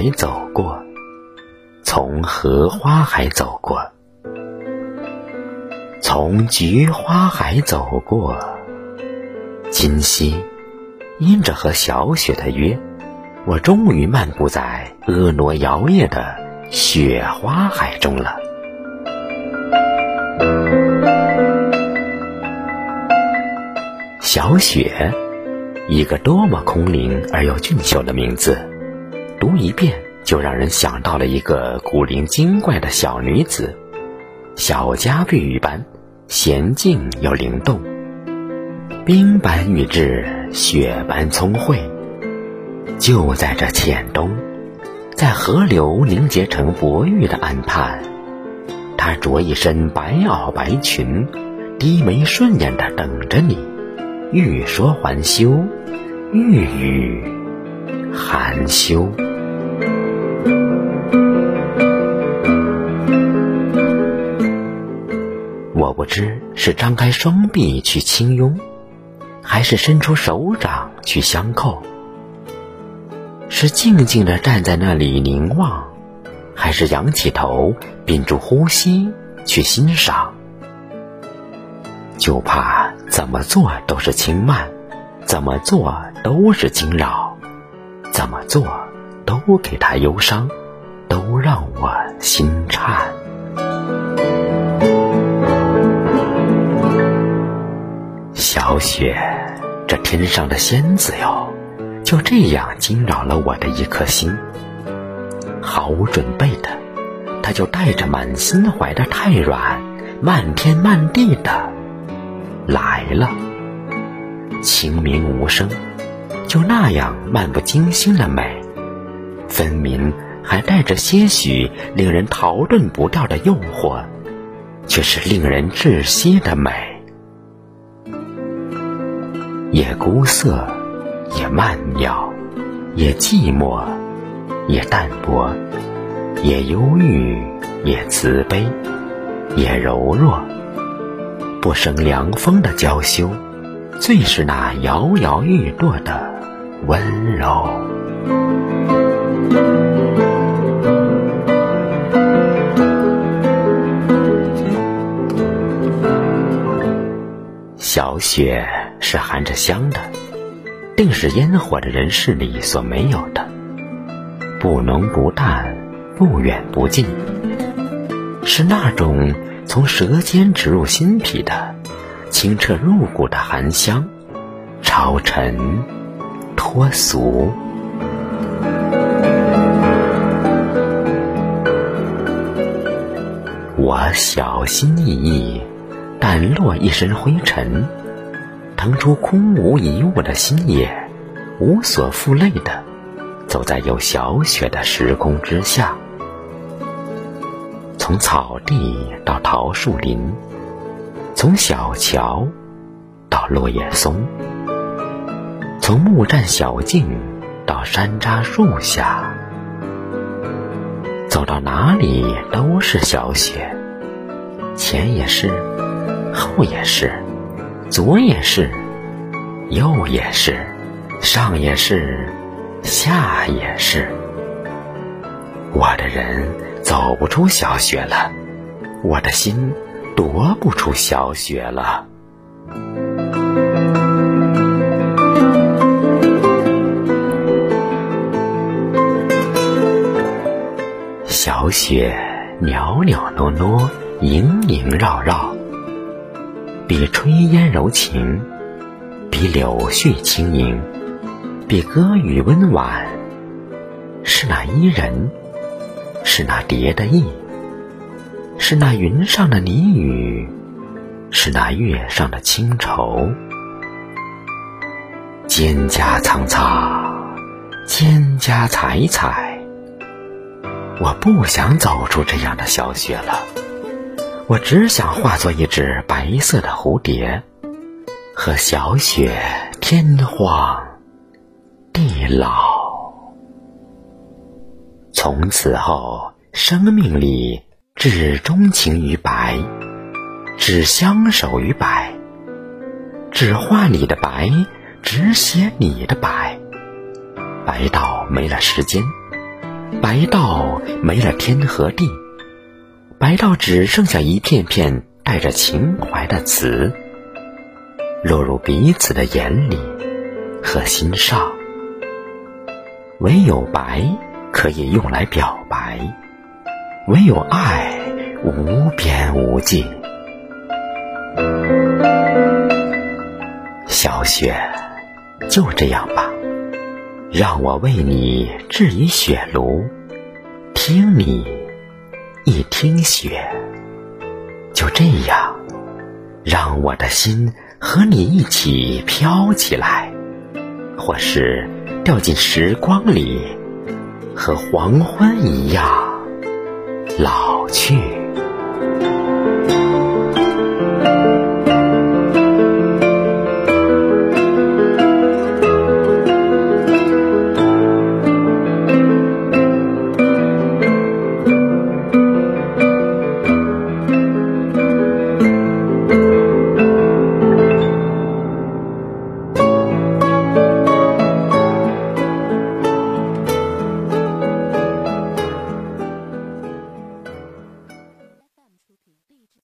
海走过，从荷花海走过，从菊花海走过。今夕，因着和小雪的约，我终于漫步在婀娜摇曳的雪花海中了。小雪，一个多么空灵而又俊秀的名字，读一遍就让人想到了一个古灵精怪的小女子，小家碧玉般娴静又灵动，冰般玉质，雪般聪慧。就在这浅冬，在河流凝结成薄玉的岸畔，她着一身白袄白裙，低眉顺眼的等着你。欲说还休，欲语还休。知是张开双臂去轻拥，还是伸出手掌去相扣；是静静的站在那里凝望，还是仰起头屏住呼吸去欣赏。就怕怎么做都是轻慢，怎么做都是惊扰，怎么做都给他忧伤，都让我心颤。小雪，这天上的仙子哟，就这样惊扰了我的一颗心。毫无准备的，他就带着满心怀的太软，漫天漫地的。来了，清明无声，就那样漫不经心的美，分明还带着些许令人逃遁不掉的诱惑，却是令人窒息的美。也孤涩，也曼妙，也寂寞，也淡泊，也忧郁，也慈悲，也柔弱。不生凉风的娇羞，最是那摇摇欲落的温柔。小雪是含着香的，定是烟火的人世里所没有的，不浓不淡，不远不近，是那种。从舌尖直入心脾的清澈入骨的含香，超尘脱俗。我小心翼翼，掸落一身灰尘，腾出空无一物的心野，无所负累的走在有小雪的时空之下。从草地到桃树林，从小桥到落叶松，从木栈小径到山楂树下，走到哪里都是小雪，前也是，后也是，左也是，右也是，上也是，下也是，我的人。走不出小雪了，我的心夺不出小雪了。小雪袅袅娜娜，萦萦绕绕，比炊烟柔情，比柳絮轻盈，比歌语温婉，是那伊人。是那蝶的意，是那云上的呢语，是那月上的清愁。蒹葭苍苍，蒹葭采采。我不想走出这样的小雪了，我只想化作一只白色的蝴蝶，和小雪天荒地老。从此后，生命里只钟情于白，只相守于白，只画你的白，只写你的白，白到没了时间，白到没了天和地，白到只剩下一片片带着情怀的词，落入彼此的眼里和心上。唯有白可以用来表白，唯有爱无边无际。小雪，就这样吧。让我为你置于雪炉，听你一听雪，就这样，让我的心和你一起飘起来，或是掉进时光里，和黄昏一样老去。